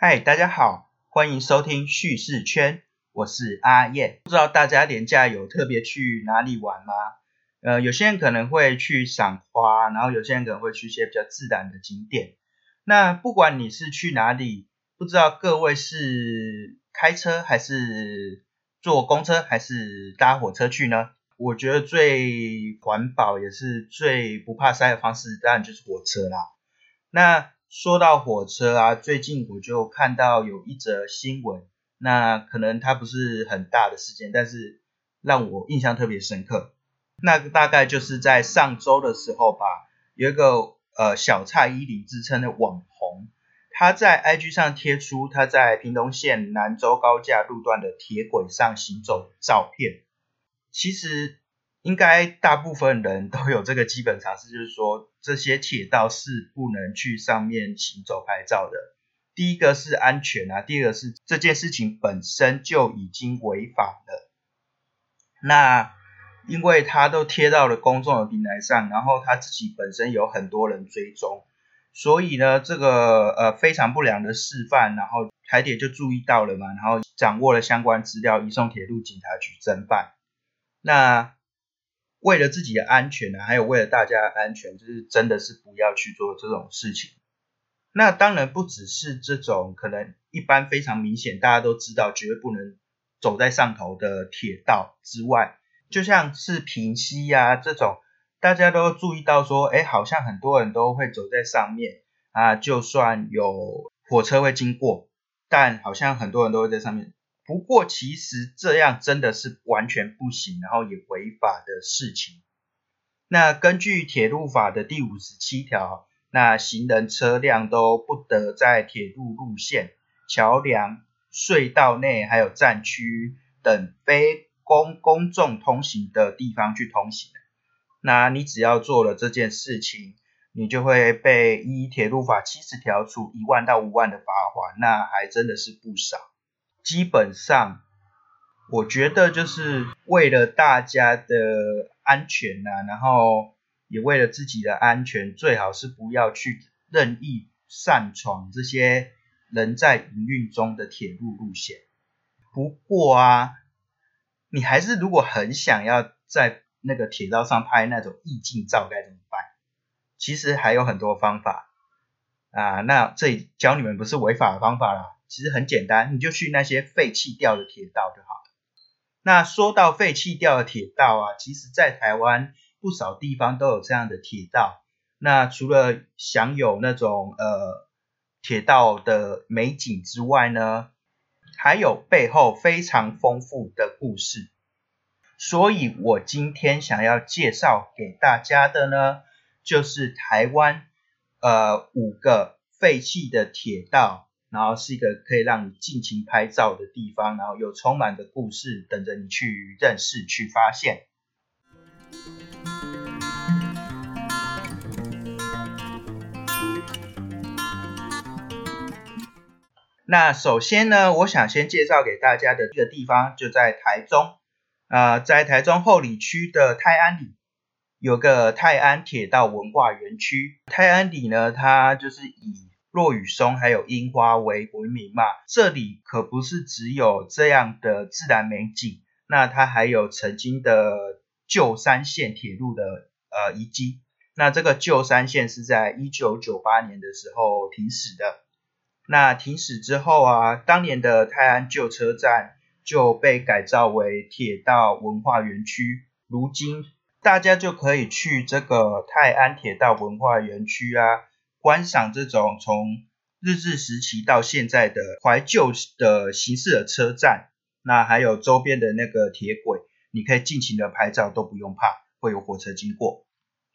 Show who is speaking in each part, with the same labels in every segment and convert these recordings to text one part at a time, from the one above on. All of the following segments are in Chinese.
Speaker 1: 嗨，大家好，欢迎收听叙事圈，我是阿燕。不知道大家年假有特别去哪里玩吗？呃，有些人可能会去赏花，然后有些人可能会去一些比较自然的景点。那不管你是去哪里，不知道各位是开车还是坐公车还是搭火车去呢？我觉得最环保也是最不怕塞的方式，当然就是火车啦。那说到火车啊，最近我就看到有一则新闻，那可能它不是很大的事件，但是让我印象特别深刻。那大概就是在上周的时候吧，有一个呃小蔡依林之称的网红，他在 IG 上贴出他在屏东县南州高架路段的铁轨上行走照片。其实。应该大部分人都有这个基本常识，就是说这些铁道是不能去上面行走拍照的。第一个是安全啊，第二个是这件事情本身就已经违法了。那因为他都贴到了公众的平台上，然后他自己本身有很多人追踪，所以呢，这个呃非常不良的示范，然后台铁就注意到了嘛，然后掌握了相关资料，移送铁路警察局侦办。那为了自己的安全呢，还有为了大家的安全，就是真的是不要去做这种事情。那当然不只是这种可能一般非常明显，大家都知道绝对不能走在上头的铁道之外，就像是平溪呀这种，大家都注意到说，哎，好像很多人都会走在上面啊，就算有火车会经过，但好像很多人都会在上面。不过，其实这样真的是完全不行，然后也违法的事情。那根据铁路法的第五十七条，那行人车辆都不得在铁路路线、桥梁、隧道内，还有站区等非公公众通行的地方去通行。那你只要做了这件事情，你就会被依铁路法七十条处一万到五万的罚款，那还真的是不少。基本上，我觉得就是为了大家的安全呐，然后也为了自己的安全，最好是不要去任意擅闯这些人在营运中的铁路路线。不过啊，你还是如果很想要在那个铁道上拍那种意境照，该怎么办？其实还有很多方法啊。那这里教你们不是违法的方法啦。其实很简单，你就去那些废弃掉的铁道就好了。那说到废弃掉的铁道啊，其实在台湾不少地方都有这样的铁道。那除了享有那种呃铁道的美景之外呢，还有背后非常丰富的故事。所以我今天想要介绍给大家的呢，就是台湾呃五个废弃的铁道。然后是一个可以让你尽情拍照的地方，然后有充满的故事等着你去认识、去发现。那首先呢，我想先介绍给大家的这个地方就在台中，啊，在台中后里区的泰安里有个泰安铁道文化园区。泰安里呢，它就是以落雨松还有樱花为闻名嘛，这里可不是只有这样的自然美景，那它还有曾经的旧山线铁路的呃遗迹。那这个旧山线是在一九九八年的时候停驶的，那停驶之后啊，当年的泰安旧车站就被改造为铁道文化园区，如今大家就可以去这个泰安铁道文化园区啊。观赏这种从日治时期到现在的怀旧的形式的车站，那还有周边的那个铁轨，你可以尽情的拍照，都不用怕会有火车经过。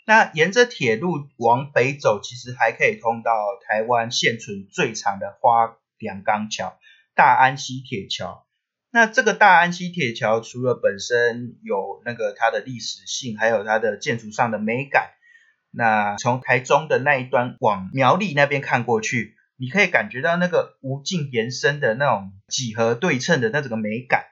Speaker 1: 那沿着铁路往北走，其实还可以通到台湾现存最长的花梁钢桥——大安溪铁桥。那这个大安溪铁桥除了本身有那个它的历史性，还有它的建筑上的美感。那从台中的那一端往苗栗那边看过去，你可以感觉到那个无尽延伸的那种几何对称的那种美感，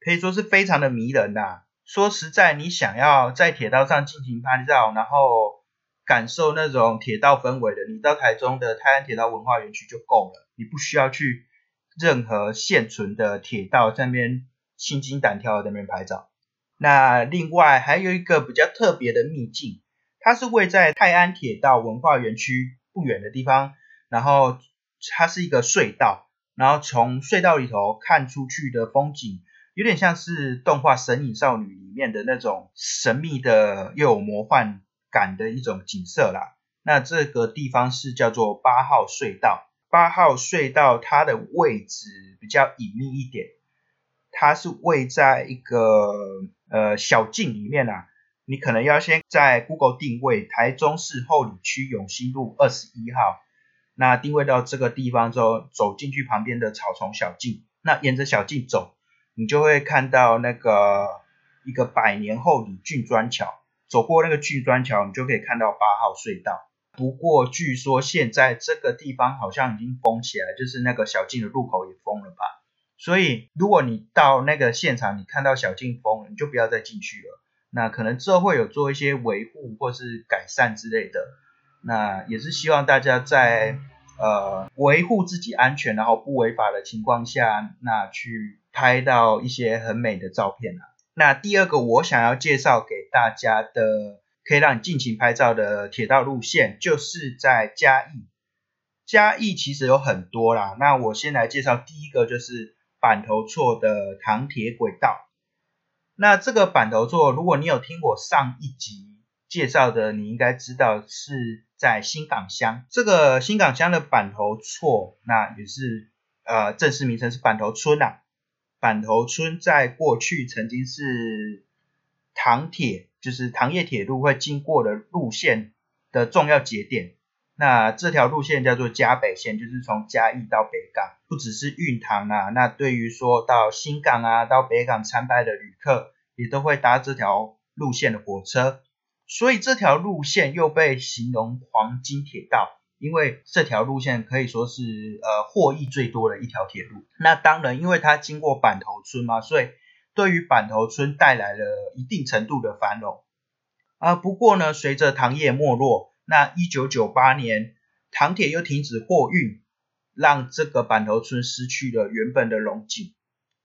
Speaker 1: 可以说是非常的迷人呐。说实在，你想要在铁道上进行拍照，然后感受那种铁道氛围的，你到台中的泰安铁道文化园区就够了，你不需要去任何现存的铁道在那边心惊胆跳的那边拍照。那另外还有一个比较特别的秘境，它是位在泰安铁道文化园区不远的地方，然后它是一个隧道，然后从隧道里头看出去的风景，有点像是动画《神隐少女》里面的那种神秘的又有魔幻感的一种景色啦。那这个地方是叫做八号隧道，八号隧道它的位置比较隐秘一点，它是位在一个。呃，小径里面啊，你可能要先在 Google 定位台中市后里区永兴路二十一号，那定位到这个地方之后，走进去旁边的草丛小径，那沿着小径走，你就会看到那个一个百年后里郡砖桥，走过那个郡砖桥，你就可以看到八号隧道。不过据说现在这个地方好像已经封起来，就是那个小径的入口也封了吧。所以，如果你到那个现场，你看到小径封了，你就不要再进去了。那可能之后会有做一些维护或是改善之类的。那也是希望大家在呃维护自己安全，然后不违法的情况下，那去拍到一些很美的照片啊。那第二个我想要介绍给大家的，可以让你尽情拍照的铁道路线，就是在嘉义。嘉义其实有很多啦，那我先来介绍第一个，就是。板头厝的糖铁轨道，那这个板头错，如果你有听我上一集介绍的，你应该知道是在新港乡。这个新港乡的板头厝，那也是呃正式名称是板头村呐。板头村在过去曾经是糖铁，就是糖业铁路会经过的路线的重要节点。那这条路线叫做嘉北线，就是从嘉义到北港，不只是运糖啊。那对于说到新港啊，到北港参拜的旅客，也都会搭这条路线的火车。所以这条路线又被形容黄金铁道，因为这条路线可以说是呃获益最多的一条铁路。那当然，因为它经过板头村嘛，所以对于板头村带来了一定程度的繁荣。啊，不过呢，随着糖业没落。那一九九八年，糖铁又停止货运，让这个板头村失去了原本的龙井。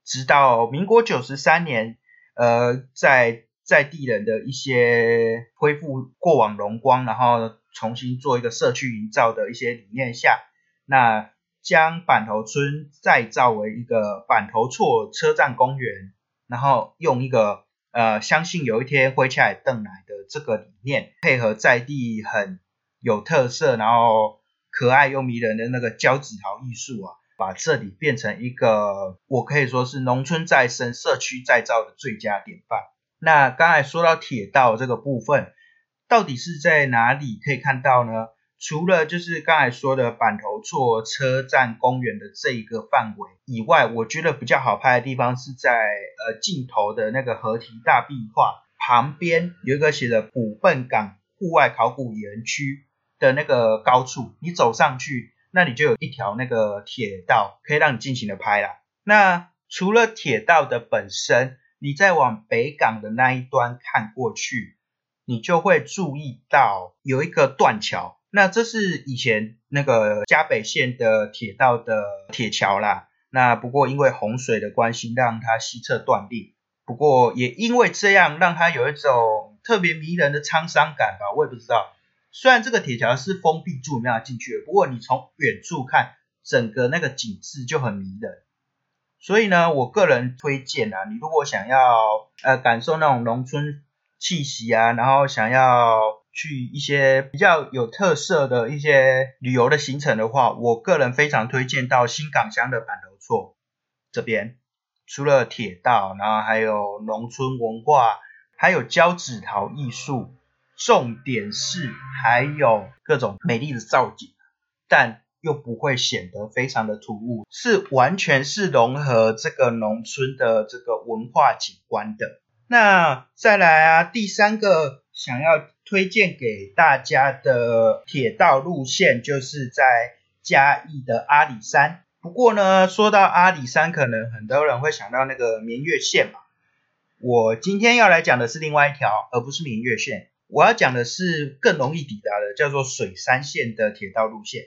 Speaker 1: 直到民国九十三年，呃，在在地人的一些恢复过往荣光，然后重新做一个社区营造的一些理念下，那将板头村再造为一个板头厝车站公园，然后用一个。呃，相信有一天会起来邓来的这个理念，配合在地很有特色，然后可爱又迷人的那个胶纸条艺术啊，把这里变成一个我可以说是农村再生、社区再造的最佳典范。那刚才说到铁道这个部分，到底是在哪里可以看到呢？除了就是刚才说的板头厝车站公园的这一个范围以外，我觉得比较好拍的地方是在呃镜头的那个合体大壁画旁边有一个写着古笨港户外考古园区的那个高处，你走上去，那里就有一条那个铁道可以让你尽情的拍啦。那除了铁道的本身，你再往北港的那一端看过去，你就会注意到有一个断桥。那这是以前那个嘉北线的铁道的铁桥啦。那不过因为洪水的关系，让它西侧断裂。不过也因为这样，让它有一种特别迷人的沧桑感吧。我也不知道。虽然这个铁桥是封闭住，没有进去，不过你从远处看，整个那个景致就很迷人。所以呢，我个人推荐啊，你如果想要呃感受那种农村气息啊，然后想要。去一些比较有特色的一些旅游的行程的话，我个人非常推荐到新港乡的板头厝这边。除了铁道，然后还有农村文化，还有胶纸陶艺术，重点是还有各种美丽的造景，但又不会显得非常的突兀，是完全是融合这个农村的这个文化景观的。那再来啊，第三个想要。推荐给大家的铁道路线就是在嘉义的阿里山。不过呢，说到阿里山，可能很多人会想到那个绵月线嘛。我今天要来讲的是另外一条，而不是绵月线。我要讲的是更容易抵达的，叫做水山线的铁道路线。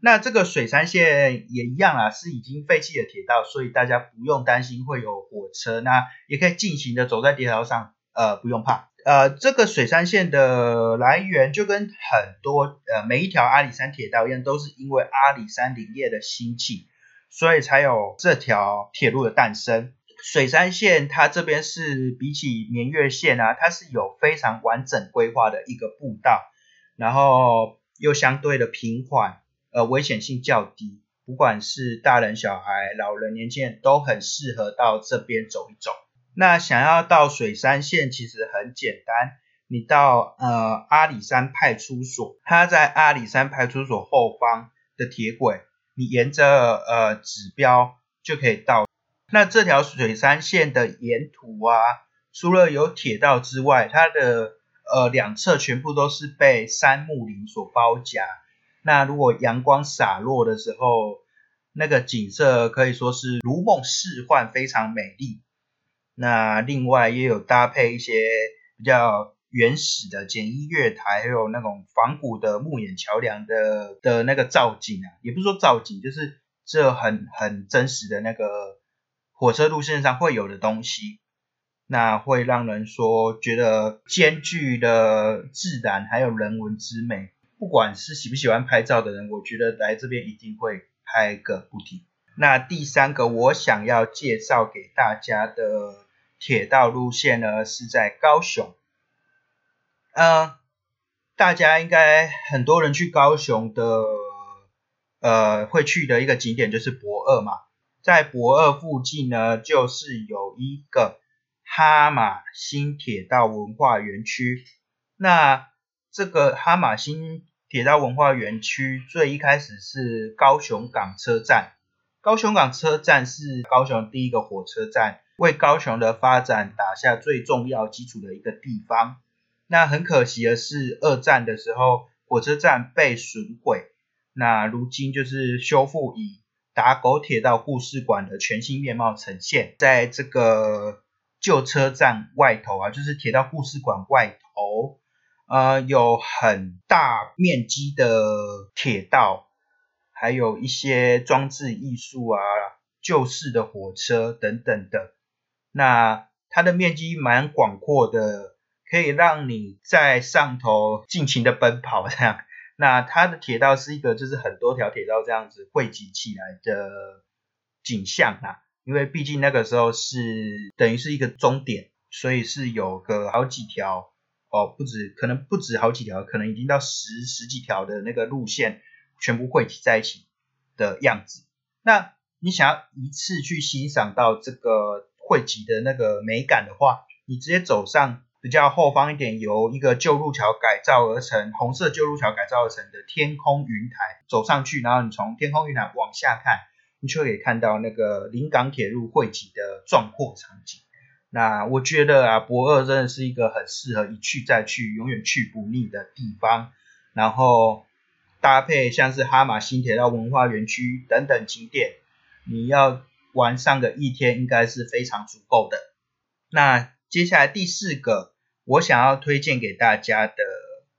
Speaker 1: 那这个水山线也一样啊，是已经废弃的铁道，所以大家不用担心会有火车，那也可以尽情的走在铁道上，呃，不用怕。呃，这个水山线的来源就跟很多呃每一条阿里山铁道一样，都是因为阿里山林业的兴起，所以才有这条铁路的诞生。水山线它这边是比起绵月线啊，它是有非常完整规划的一个步道，然后又相对的平缓。呃，危险性较低，不管是大人、小孩、老人、年轻人都很适合到这边走一走。那想要到水山线其实很简单，你到呃阿里山派出所，它在阿里山派出所后方的铁轨，你沿着呃指标就可以到。那这条水山线的沿途啊，除了有铁道之外，它的呃两侧全部都是被杉木林所包夹。那如果阳光洒落的时候，那个景色可以说是如梦似幻，非常美丽。那另外也有搭配一些比较原始的简易月台，还有那种仿古的木眼桥梁的的那个造景啊，也不是说造景，就是这很很真实的那个火车路线上会有的东西。那会让人说觉得兼具了自然还有人文之美。不管是喜不喜欢拍照的人，我觉得来这边一定会拍个不停。那第三个我想要介绍给大家的铁道路线呢，是在高雄。嗯，大家应该很多人去高雄的，呃，会去的一个景点就是博二嘛。在博二附近呢，就是有一个哈马新铁道文化园区。那这个哈马新铁道文化园区最一开始是高雄港车站，高雄港车站是高雄第一个火车站，为高雄的发展打下最重要基础的一个地方。那很可惜的是，二战的时候火车站被损毁，那如今就是修复以打狗铁道故事馆的全新面貌呈现，在这个旧车站外头啊，就是铁道故事馆外头。呃，有很大面积的铁道，还有一些装置艺术啊，旧式的火车等等的。那它的面积蛮广阔的，可以让你在上头尽情的奔跑这样。那它的铁道是一个，就是很多条铁道这样子汇集起来的景象啊。因为毕竟那个时候是等于是一个终点，所以是有个好几条。哦，不止，可能不止好几条，可能已经到十十几条的那个路线，全部汇集在一起的样子。那你想要一次去欣赏到这个汇集的那个美感的话，你直接走上比较后方一点，由一个旧路桥改造而成，红色旧路桥改造而成的天空云台，走上去，然后你从天空云台往下看，你就可以看到那个临港铁路汇集的壮阔场景。那我觉得啊，博二真的是一个很适合一去再去、永远去不腻的地方。然后搭配像是哈马新铁道文化园区等等景点，你要玩上个一天应该是非常足够的。那接下来第四个，我想要推荐给大家的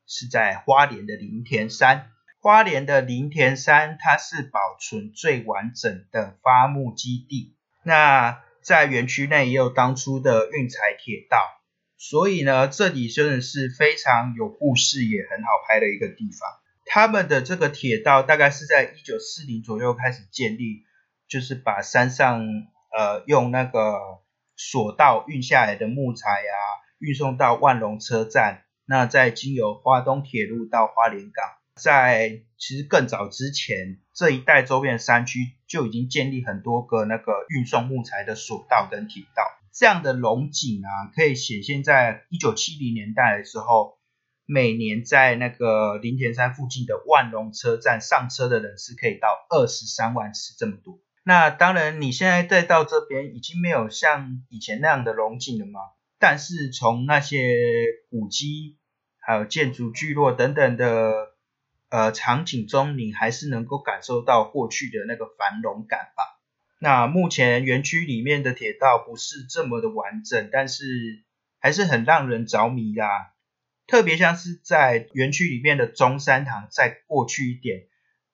Speaker 1: 是在花莲的林田山。花莲的林田山，它是保存最完整的伐木基地。那在园区内也有当初的运材铁道，所以呢，这里真的是非常有故事，也很好拍的一个地方。他们的这个铁道大概是在一九四零左右开始建立，就是把山上呃用那个索道运下来的木材啊，运送到万隆车站，那再经由花东铁路到花莲港。在其实更早之前，这一带周边的山区就已经建立很多个那个运送木材的索道跟铁道。这样的龙井啊，可以显现在一九七零年代的时候，每年在那个林田山附近的万隆车站上车的人是可以到二十三万次这么多。那当然，你现在再到这边已经没有像以前那样的龙井了嘛。但是从那些古迹、还有建筑聚落等等的。呃，场景中你还是能够感受到过去的那个繁荣感吧。那目前园区里面的铁道不是这么的完整，但是还是很让人着迷啦。特别像是在园区里面的中山堂，再过去一点，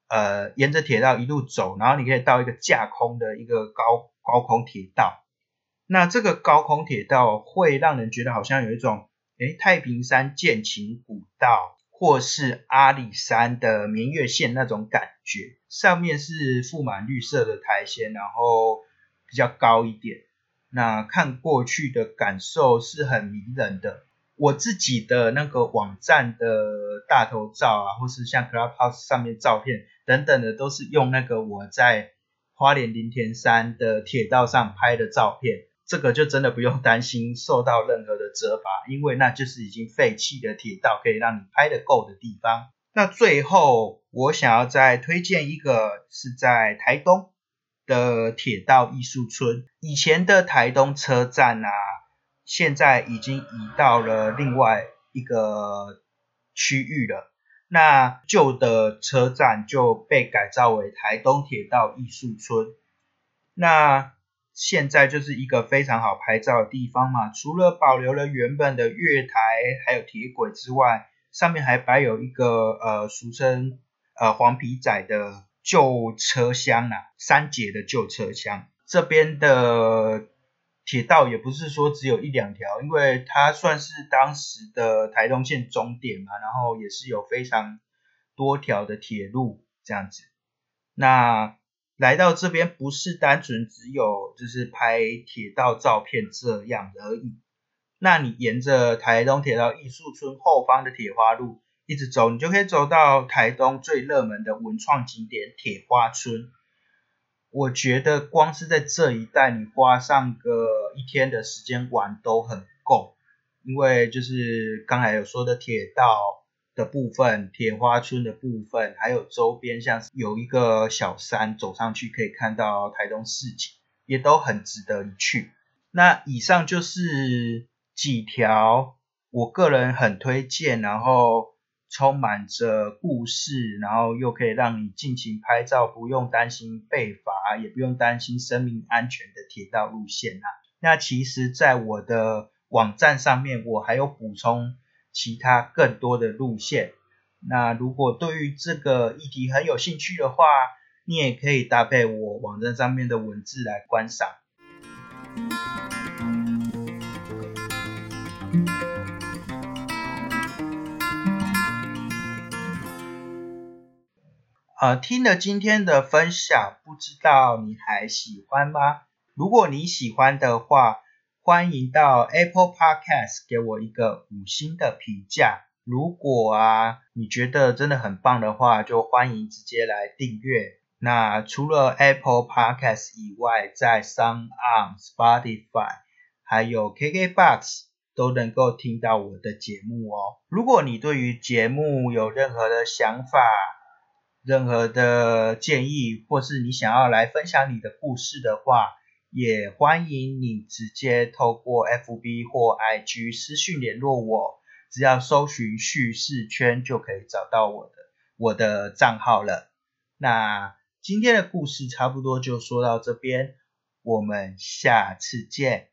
Speaker 1: 呃，沿着铁道一路走，然后你可以到一个架空的一个高高空铁道。那这个高空铁道会让人觉得好像有一种，诶，太平山剑琴古道。或是阿里山的明月线那种感觉，上面是覆满绿色的苔藓，然后比较高一点，那看过去的感受是很迷人的。我自己的那个网站的大头照啊，或是像 Clubhouse 上面照片等等的，都是用那个我在花莲林田山的铁道上拍的照片。这个就真的不用担心受到任何的责罚，因为那就是已经废弃的铁道，可以让你拍的够的地方。那最后，我想要再推荐一个是在台东的铁道艺术村。以前的台东车站啊，现在已经移到了另外一个区域了。那旧的车站就被改造为台东铁道艺术村。那现在就是一个非常好拍照的地方嘛，除了保留了原本的月台还有铁轨之外，上面还摆有一个呃俗称呃黄皮仔的旧车厢啊，三节的旧车厢。这边的铁道也不是说只有一两条，因为它算是当时的台东线终点嘛，然后也是有非常多条的铁路这样子。那来到这边不是单纯只有就是拍铁道照片这样而已。那你沿着台东铁道艺术村后方的铁花路一直走，你就可以走到台东最热门的文创景点铁花村。我觉得光是在这一带，你花上个一天的时间玩都很够，因为就是刚才有说的铁道。的部分，铁花村的部分，还有周边，像是有一个小山，走上去可以看到台东市景，也都很值得一去。那以上就是几条我个人很推荐，然后充满着故事，然后又可以让你尽情拍照，不用担心被罚，也不用担心生命安全的铁道路线啊。那其实，在我的网站上面，我还有补充。其他更多的路线，那如果对于这个议题很有兴趣的话，你也可以搭配我网站上面的文字来观赏。呃，听了今天的分享，不知道你还喜欢吗？如果你喜欢的话，欢迎到 Apple Podcast 给我一个五星的评价。如果啊你觉得真的很棒的话，就欢迎直接来订阅。那除了 Apple Podcast 以外，在 Sound on Spotify 还有 KKBox 都能够听到我的节目哦。如果你对于节目有任何的想法、任何的建议，或是你想要来分享你的故事的话，也欢迎你直接透过 FB 或 IG 私讯联络我，只要搜寻叙事圈就可以找到我的我的账号了。那今天的故事差不多就说到这边，我们下次见。